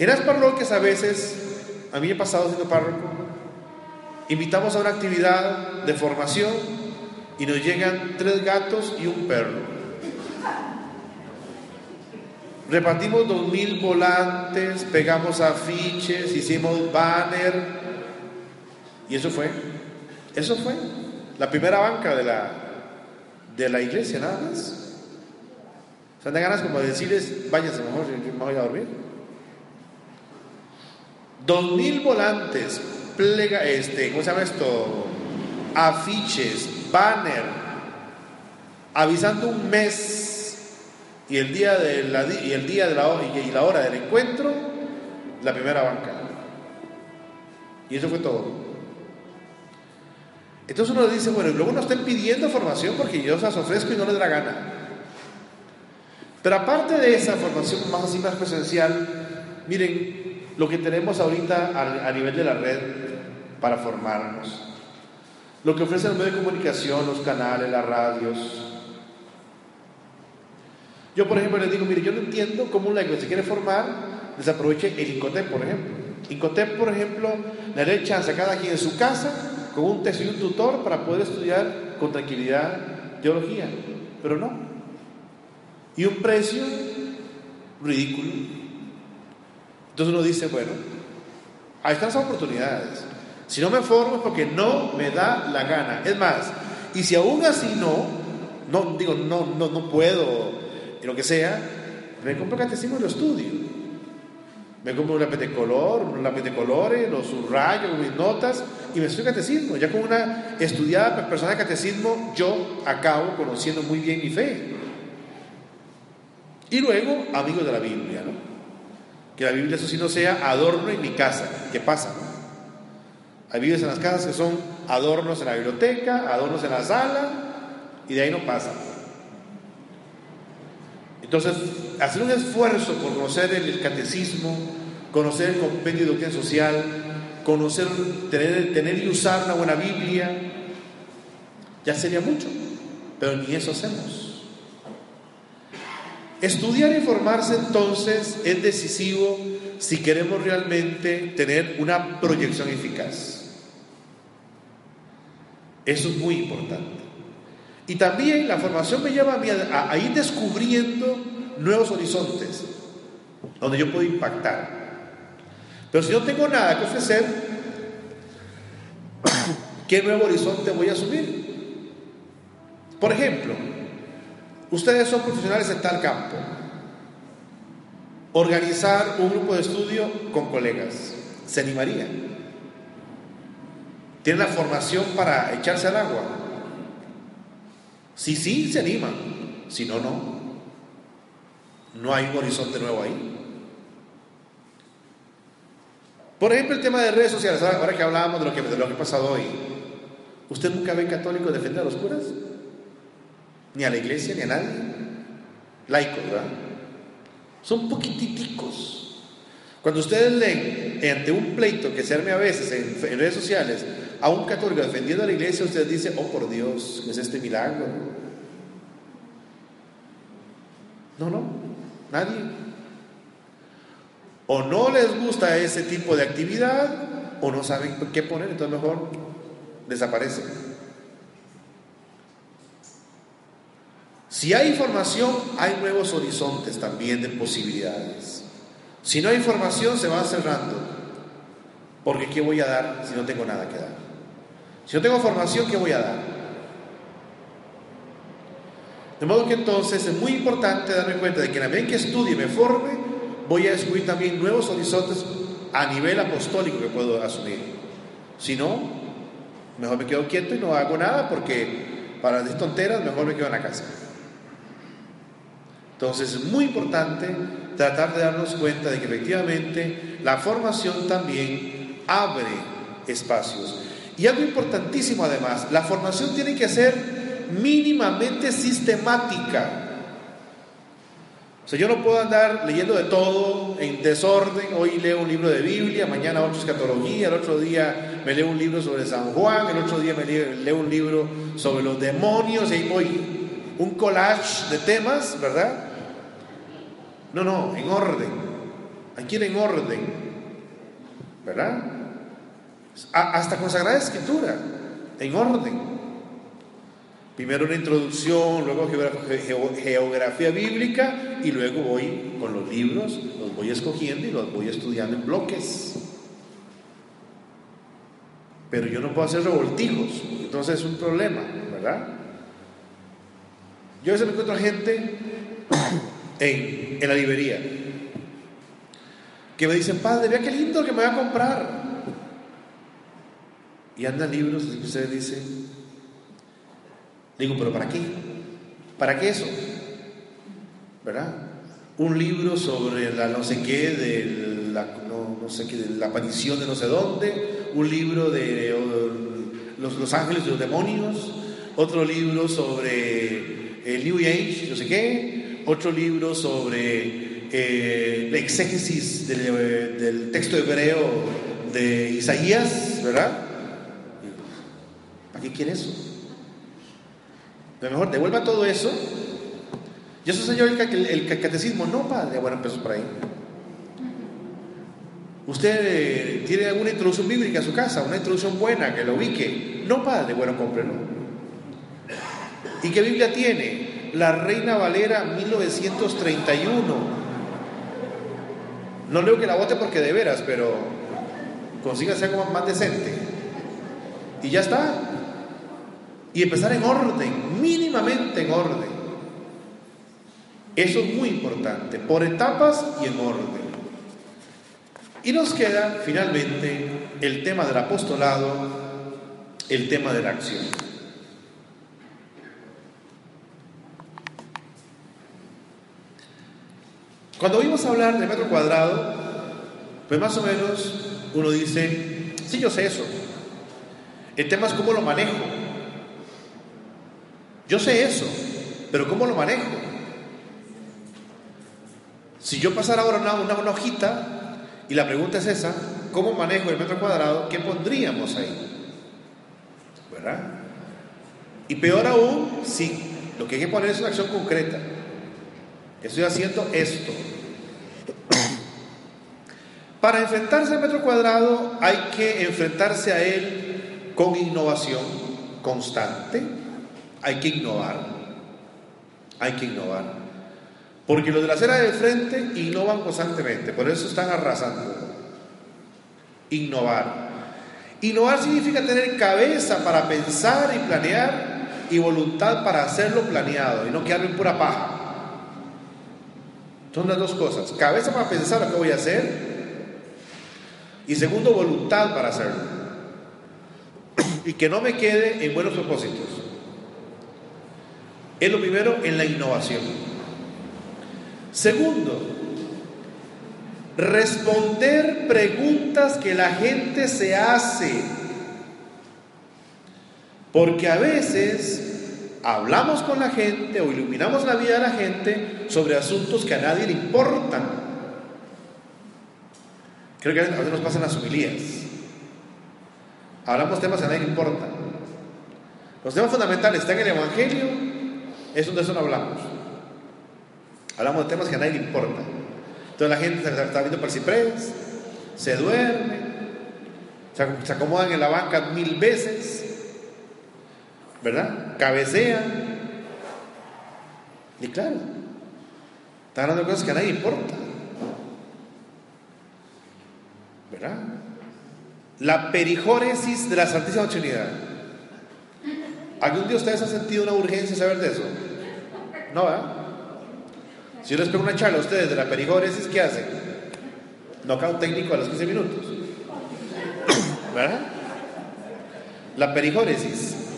[SPEAKER 1] En las parroquias a veces, a mí he pasado siendo párroco, invitamos a una actividad de formación y nos llegan tres gatos y un perro. Repartimos dos mil volantes, pegamos afiches, hicimos banner, y eso fue, eso fue la primera banca de la, de la iglesia, nada más. Se dan ganas como de decirles, váyanse mejor, me voy a dormir. Dos mil volantes, plega, este, ¿cómo se llama esto? Afiches, banner, avisando un mes y el día de la, y el día de la, y la hora del encuentro, la primera banca. Y eso fue todo. Entonces uno dice, bueno, luego no estén pidiendo formación porque yo se las ofrezco y no les da la gana. Pero aparte de esa formación más así, más presencial, miren lo que tenemos ahorita a, nivel de la red para formarnos. Lo que ofrecen los medios de comunicación, los canales, las radios. Yo, por ejemplo, les digo, mire, yo no entiendo cómo que se quiere formar desaproveche el Incotep, por ejemplo. Incotep, por ejemplo, le da chance a cada quien en su casa con un texto y un tutor para poder estudiar con tranquilidad teología, pero no. Y un precio ridículo. Entonces uno dice, bueno, ahí están las oportunidades. Si no me formo es porque no me da la gana. Es más, y si aún así no, no digo, no, no, no puedo, lo que sea, me compro catecismo y lo estudio. Me compro un lápiz de color, un lápiz de colores, lo subrayo, mis notas y me estudio catecismo. Ya con una estudiada persona de catecismo, yo acabo conociendo muy bien mi fe. Y luego, amigos de la Biblia, ¿no? Que la Biblia, eso sí, no sea adorno en mi casa. ¿Qué pasa? Hay Biblias en las casas que son adornos en la biblioteca, adornos en la sala, y de ahí no pasa. Entonces, hacer un esfuerzo por conocer el catecismo, conocer el compendio de doctrina social, conocer, tener, tener y usar una buena Biblia, ya sería mucho, pero ni eso hacemos. Estudiar y formarse entonces es decisivo si queremos realmente tener una proyección eficaz. Eso es muy importante. Y también la formación me lleva a, mí a, ir descubriendo nuevos horizontes donde yo puedo impactar. Pero si no tengo nada que ofrecer, ¿qué nuevo horizonte voy a asumir? Por ejemplo, ustedes son profesionales en tal campo. Organizar un grupo de estudio con colegas. ¿Se animarían? ¿Tienen la formación para echarse al agua? Si sí, se animan. Si no, no. No hay un horizonte nuevo ahí. Por ejemplo, el tema de redes sociales, ahora que hablábamos de lo que, de lo que ha pasado hoy. ¿Usted nunca ve católico defender a los curas? Ni a la iglesia, ni a nadie. Laico, ¿verdad? Son poquititicos. Cuando ustedes leen ante un pleito que se arme a veces en, redes sociales a un católico defendiendo a la iglesia, ustedes dicen, oh por Dios, ¿qué es este milagro? No, no, nadie. O no les gusta ese tipo de actividad o no saben qué poner, entonces mejor desaparece. Si hay información, hay nuevos horizontes también de posibilidades. Si no hay información, se va cerrando. Porque ¿qué voy a dar si no tengo nada que dar? Si no tengo formación, ¿qué voy a dar? De modo que entonces es muy importante darme cuenta de que en la medida que estudie y me forme, voy a descubrir también nuevos horizontes a nivel apostólico que puedo asumir. Si no, mejor me quedo quieto y no hago nada porque para las tonteras mejor me quedo en la casa. Entonces es muy importante tratar de darnos cuenta de que efectivamente la formación también abre espacios. Y algo importantísimo además, la formación tiene que ser mínimamente sistemática. O sea, yo no puedo andar leyendo de todo en desorden. Hoy leo un libro de Biblia, mañana otro escatología, el otro día me leo un libro sobre San Juan, el otro día me leo, un libro sobre los demonios y ahí voy. Un collage de temas, ¿verdad? No, no, en orden. Ir en orden. ¿Verdad? hasta con Sagrada Escritura, en orden. Primero una introducción, luego geografía bíblica y luego voy con los libros, los voy escogiendo y los voy estudiando en bloques. Pero yo no puedo hacer revoltijos, entonces es un problema, ¿verdad? Yo a veces me encuentro gente en, la librería que me dicen, padre, vea qué lindo que me voy a comprar. Y andan libros y ustedes dicen, digo, pero ¿para qué? ¿Para qué eso? ¿Verdad? Un libro sobre la no sé qué, de la, no, sé qué, de la aparición de no sé dónde, un libro de los, los ángeles de los demonios, otro libro sobre el New Age, no sé qué, otro libro sobre eh, la exégesis del, texto hebreo de Isaías, ¿verdad? ¿Para qué quiere eso? Lo mejor devuelva todo eso. Y eso señor el, el, catecismo, no padre, bueno, empezó por ahí. Usted eh, tiene alguna introducción bíblica a su casa, una introducción buena que lo ubique. No padre, bueno, cómprelo. ¿Y qué Biblia tiene? La Reina Valera 1931. No leo que la vote porque de veras, pero consígase algo más decente. Y ya está. Y empezar en orden, mínimamente en orden. Eso es muy importante, por etapas y en orden. Y nos queda finalmente el tema del apostolado, el tema de la acción. Cuando oímos hablar de metro cuadrado, pues más o menos uno dice, sí, yo sé eso. El tema es cómo lo manejo. Yo sé eso, pero ¿cómo lo manejo? Si yo pasara ahora una, una, hojita y la pregunta es esa, ¿cómo manejo el metro cuadrado? ¿Qué pondríamos ahí? ¿Verdad? Y peor aún, si lo que hay que poner es una acción concreta. Estoy haciendo esto. Para enfrentarse al metro cuadrado hay que enfrentarse a él con innovación constante. Hay que innovar. Hay que innovar. Porque los de la acera de frente innovan constantemente, por eso están arrasando. Innovar. Innovar significa tener cabeza para pensar y planear y voluntad para hacerlo planeado y no quedar en pura paja. Son las dos cosas. Cabeza para pensar lo que voy a hacer. Y segundo, voluntad para hacerlo. Y que no me quede en buenos propósitos. Es lo primero en la innovación. Segundo, responder preguntas que la gente se hace. Porque a veces hablamos con la gente o iluminamos la vida de la gente sobre asuntos que a nadie le importan. Creo que a veces nos pasan las humilías. Hablamos temas que a nadie le importan. Los temas fundamentales están en el Evangelio, es donde eso no hablamos. Hablamos de temas que a nadie le importan. Entonces la gente se está viendo ciprés, se duerme, se acomodan en la banca mil veces, ¿verdad? Cabecean. Y claro, están hablando de cosas que a nadie importa. ¿Verdad? La perijóresis de la Santísima Trinidad. ¿Algún día ustedes han sentido una urgencia saber de eso? No, ¿verdad? Si yo les pego una charla a ustedes de la perijóresis, ¿qué hacen? un técnico a los 15 minutos. ¿Verdad? La perijóresis.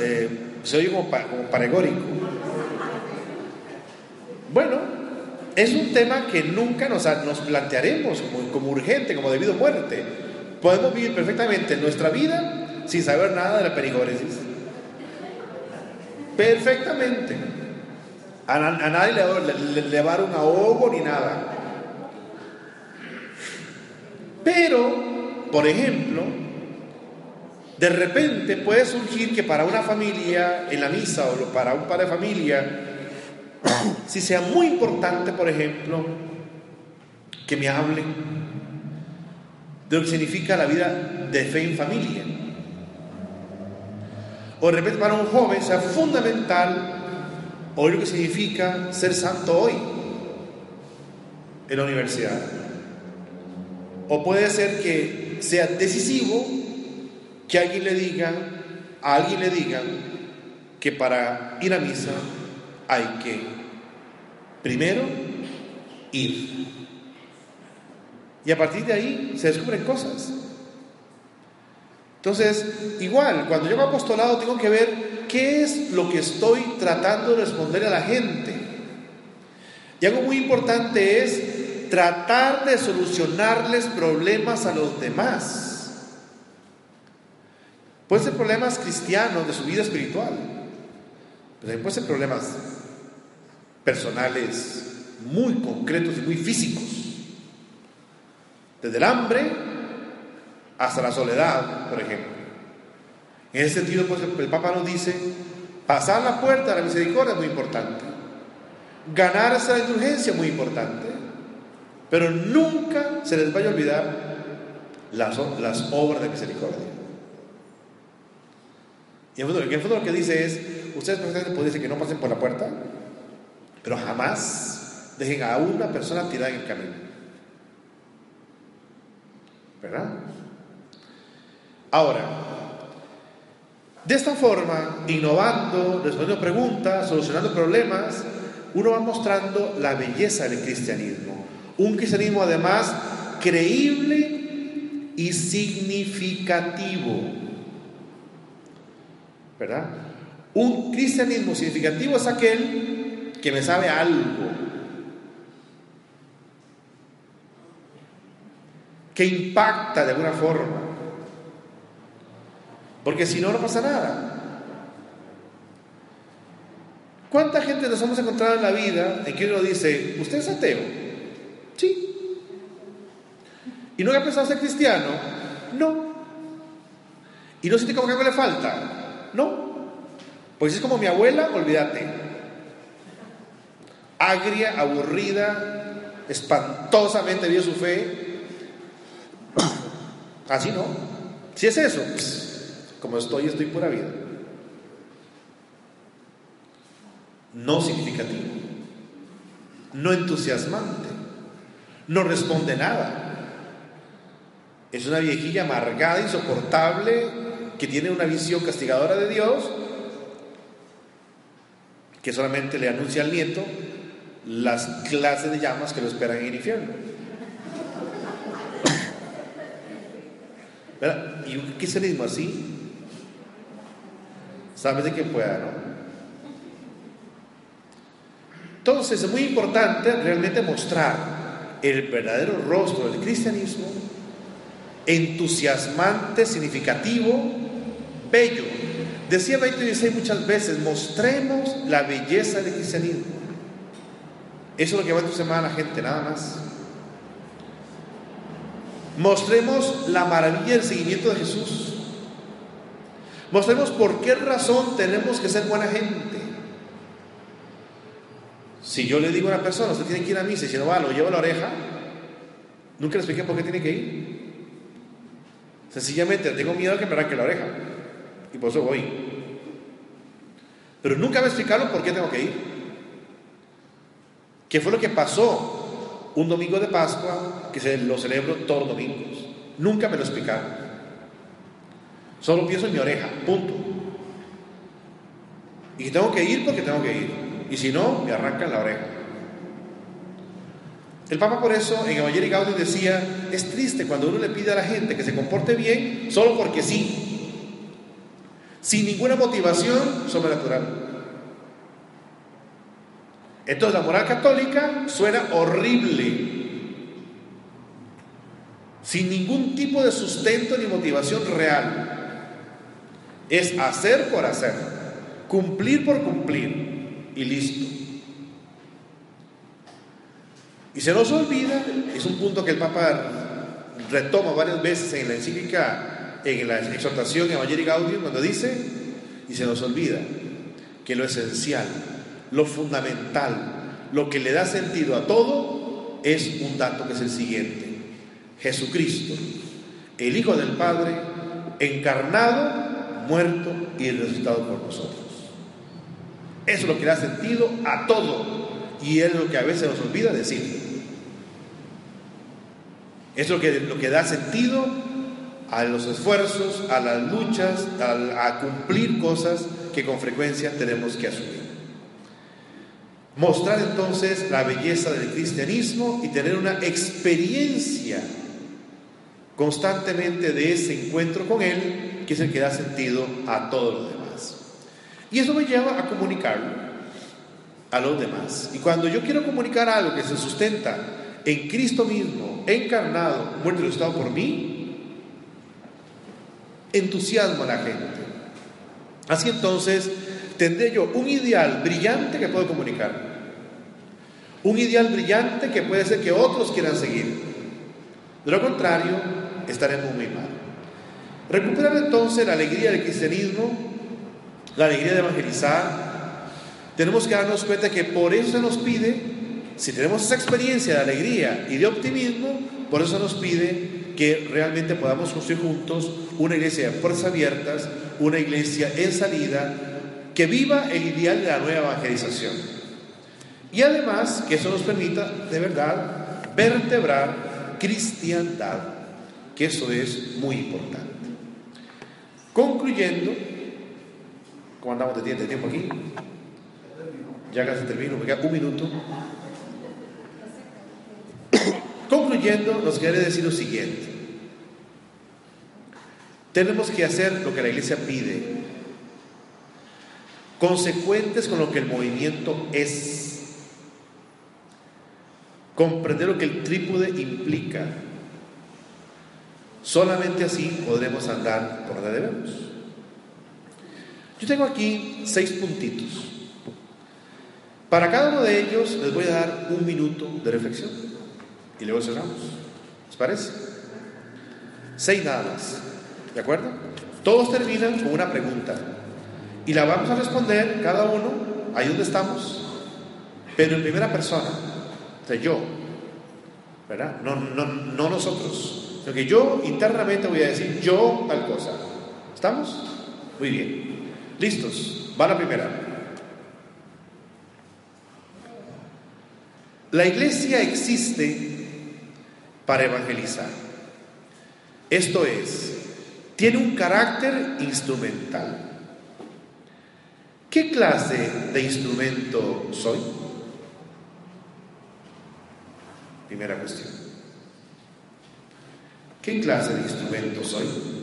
[SPEAKER 1] Eh, se oye como, paregórico. Bueno, es un tema que nunca nos, plantearemos como, como, urgente, como debido a muerte. Podemos vivir perfectamente nuestra vida sin saber nada de la perigóresis. Perfectamente. A, nadie le, le, va a dar un ahogo ni nada. Pero, por ejemplo, de repente puede surgir que para una familia en la misa o para un padre de familia, si sea muy importante, por ejemplo, que me hable de lo que significa la vida de fe en familia. O de repente para un joven sea fundamental oír lo que significa ser santo hoy en la universidad. O puede ser que sea decisivo que alguien le diga, a alguien le digan que para ir a misa hay que primero ir. Y a partir de ahí se descubren cosas. Entonces, igual, cuando yo hago apostolado tengo que ver qué es lo que estoy tratando de responder a la gente. Y algo muy importante es tratar de solucionarles problemas a los demás. Pueden ser problemas cristianos de su vida espiritual, pero también pueden ser problemas personales muy concretos y muy físicos. Desde el hambre hasta la soledad, por ejemplo. En ese sentido, pues el Papa nos dice, pasar la puerta de la misericordia es muy importante. Ganarse la indulgencia es muy importante. Pero nunca se les vaya a olvidar las obras de misericordia. Y en el fondo, lo que dice es, ustedes pueden decir que no pasen por la puerta, pero jamás dejen a una persona tirada en el camino. ¿Verdad? Ahora, de esta forma, innovando, respondiendo preguntas, solucionando problemas, uno va mostrando la belleza del cristianismo. Un cristianismo además creíble y significativo. ¿Verdad? Un cristianismo significativo es aquel que me sabe algo, que impacta de alguna forma, porque si no, no pasa nada. ¿Cuánta gente nos hemos encontrado en la vida en que uno dice, ¿usted es ateo? Sí. ¿Y no ha pensado ser cristiano? No. ¿Y no siente como que algo le falta? No. Pues es como mi abuela, olvídate. Agria, aburrida, espantosamente vio su fe. Así no. Si es eso, como estoy, estoy pura vida. No significativo. No entusiasmante. No responde nada. Es una viejilla amargada, insoportable, que tiene una visión castigadora de Dios, que solamente le anuncia al nieto las clases de llamas que lo esperan en el infierno. ¿Y un cristianismo así? ¿Sabes de qué pueda, no? Entonces es muy importante realmente mostrar el verdadero rostro del cristianismo, entusiasmante, significativo, bello. Decía 2016 muchas veces, mostremos la belleza del cristianismo. Eso es lo que va a entusiasmar a la gente, nada más. Mostremos la maravilla del seguimiento de Jesús. Mostremos por qué razón tenemos que ser buena gente. Si yo le digo a una persona, usted tiene que ir a misa y si no va, lo llevo a la oreja, nunca le expliqué por qué tiene que ir. Sencillamente tengo miedo a que me arranque la oreja y por eso voy. Pero nunca me explicaron por qué tengo que ir. ¿Qué fue lo que pasó un domingo de Pascua que se lo celebro todos los domingos? Nunca me lo explicaron. Solo pienso en mi oreja, punto. Y tengo que ir porque tengo que ir. Y si no, me arrancan la oreja. El Papa por eso en Evangelii Gaudium decía, es triste cuando uno le pide a la gente que se comporte bien solo porque sí, sin ninguna motivación sobrenatural. Entonces la moral católica suena horrible, sin ningún tipo de sustento ni motivación real. Es hacer por hacer, cumplir por cumplir y listo. Y se nos olvida, es un punto que el Papa retoma varias veces en la encíclica, en la exhortación Evangelii Gaudium, cuando dice, y se nos olvida que lo esencial lo fundamental, lo que le da sentido a todo, es un dato que es el siguiente. Jesucristo, el Hijo del Padre, encarnado, muerto y resucitado por nosotros. Eso es lo que da sentido a todo y es lo que a veces nos olvida decir. Es lo que, lo que da sentido a los esfuerzos, a las luchas, a, cumplir cosas que con frecuencia tenemos que asumir. Mostrar entonces la belleza del cristianismo y tener una experiencia constantemente de ese encuentro con Él, que es el que da sentido a todo lo demás. Y eso me lleva a comunicarlo a los demás. Y cuando yo quiero comunicar algo que se sustenta en Cristo mismo, encarnado, muerto y resucitado por mí, entusiasmo a la gente. Así entonces, tendré yo un ideal brillante que puedo comunicar. Un ideal brillante que puede ser que otros quieran seguir. De lo contrario, estaremos muy mal. Recuperar entonces la alegría del cristianismo, la alegría de evangelizar, tenemos que darnos cuenta que por eso nos pide, si tenemos esa experiencia de alegría y de optimismo, por eso nos pide que realmente podamos construir juntos una iglesia de puertas abiertas, una iglesia en salida, que viva el ideal de la nueva evangelización. Y además que eso nos permita de verdad vertebrar cristiandad, que eso es muy importante. Concluyendo, ¿cómo andamos de tiempo aquí? Ya casi termino, me queda un minuto. Concluyendo, nos quiere decir lo siguiente. Tenemos que hacer lo que la iglesia pide, consecuentes con lo que el movimiento es, comprender lo que el trípode implica. Solamente así podremos andar por donde debemos. Yo tengo aquí seis puntitos. Para cada uno de ellos les voy a dar un minuto de reflexión y luego cerramos. ¿Les parece? Seis nada más. ¿De acuerdo? Todos terminan con una pregunta. Y la vamos a responder cada uno ahí donde estamos, pero en primera persona, o sea, yo, ¿verdad? No, no, no nosotros, sino que yo internamente voy a decir yo tal cosa. ¿Estamos? Muy bien. ¿Listos? Va la primera. La iglesia existe para evangelizar. Esto es, tiene un carácter instrumental. ¿Qué clase de instrumento soy? Primera cuestión. ¿Qué clase de instrumento soy?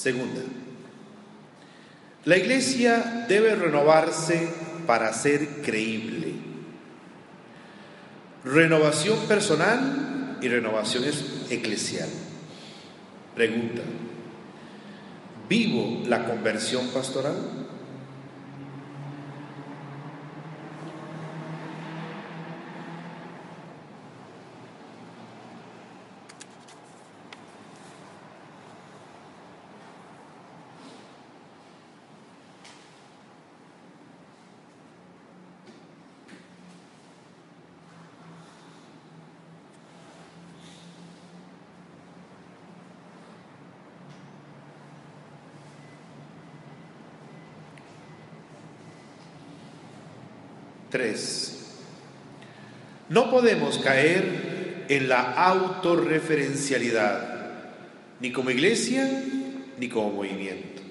[SPEAKER 1] Segunda, la iglesia debe renovarse para ser creíble. Renovación personal y renovación eclesial. Pregunta, ¿vivo la conversión pastoral? Tres, no podemos caer en la autorreferencialidad, ni como iglesia, ni como movimiento.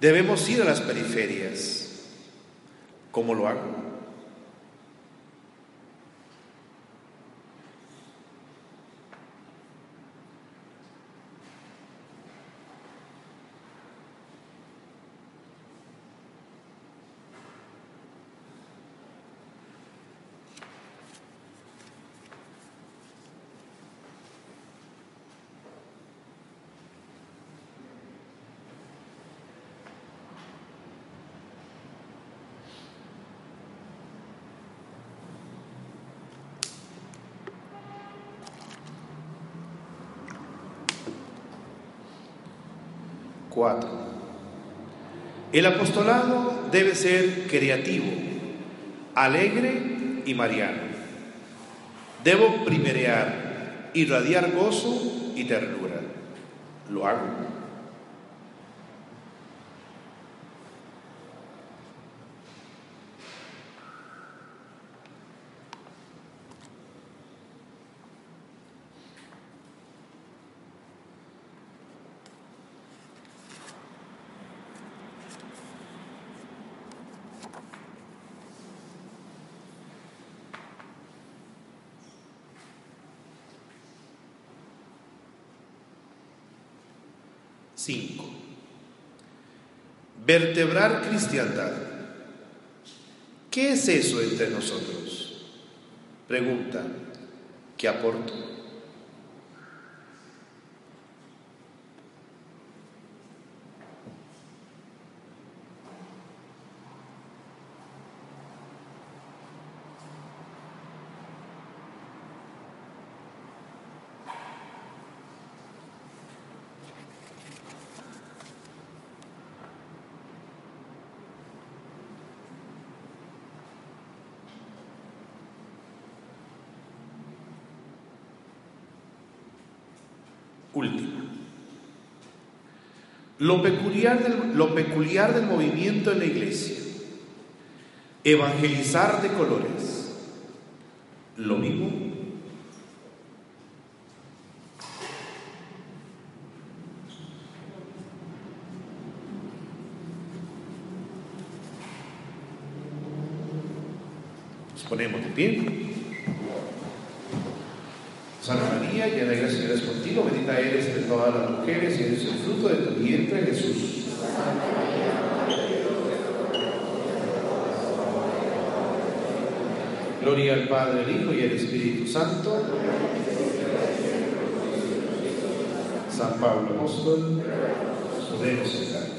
[SPEAKER 1] Debemos ir a las periferias. ¿Cómo lo hago? El apostolado debe ser creativo, alegre y mariano. Debo primerear, irradiar gozo y ternura. ¿Lo hago? Cinco. Vertebrar cristiandad. ¿Qué es eso entre nosotros? Pregunta, ¿qué aporto? Lo peculiar, del, lo peculiar del movimiento en la iglesia, evangelizar de colores, lo mismo. Nos ponemos de pie. Santa María, llena de gracia, Señor es contigo, bendita eres entre todas las mujeres y eres el fruto de tu vientre, Jesús. Gloria al Padre, al Hijo y al Espíritu Santo. San Pablo Apóstol, podemos.